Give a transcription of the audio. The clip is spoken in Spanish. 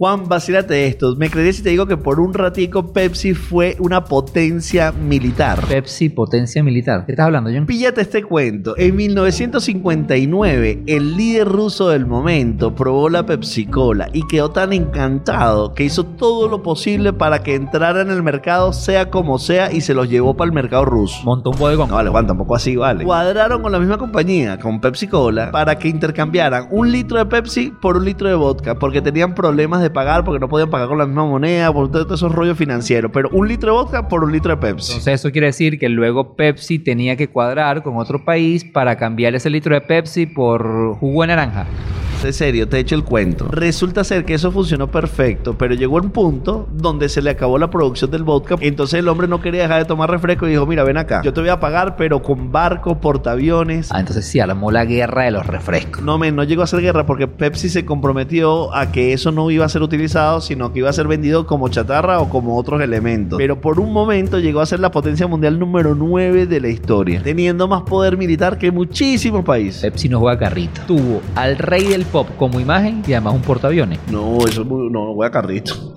Juan, vacílate esto. Me creería si te digo que por un ratico Pepsi fue una potencia militar. Pepsi, potencia militar. ¿Qué estás hablando, John? Píllate este cuento. En 1959, el líder ruso del momento probó la Pepsi Cola y quedó tan encantado que hizo todo lo posible para que entrara en el mercado, sea como sea, y se los llevó para el mercado ruso. Montó un bodegón. No, vale, Juan, tampoco así, vale. Cuadraron con la misma compañía, con Pepsi Cola, para que intercambiaran un litro de Pepsi por un litro de vodka, porque tenían problemas de pagar, porque no podían pagar con la misma moneda, por todos esos rollos financieros. Pero un litro de vodka por un litro de Pepsi. Entonces eso quiere decir que luego Pepsi tenía que cuadrar con otro país para cambiar ese litro de Pepsi por jugo de naranja. En serio, te echo el cuento. Resulta ser que eso funcionó perfecto, pero llegó un punto donde se le acabó la producción del vodka. Entonces el hombre no quería dejar de tomar refresco y dijo, mira, ven acá, yo te voy a pagar, pero con barcos, portaaviones. Ah, entonces sí, armó la guerra de los refrescos. No, men, no llegó a ser guerra porque Pepsi se comprometió a que eso no iba a ser utilizado, sino que iba a ser vendido como chatarra o como otros elementos. Pero por un momento llegó a ser la potencia mundial número 9 de la historia, teniendo más poder militar que muchísimos países. Pepsi no juega carrito. Tuvo al rey del pop como imagen y además un portaaviones. No, eso no voy a carrito.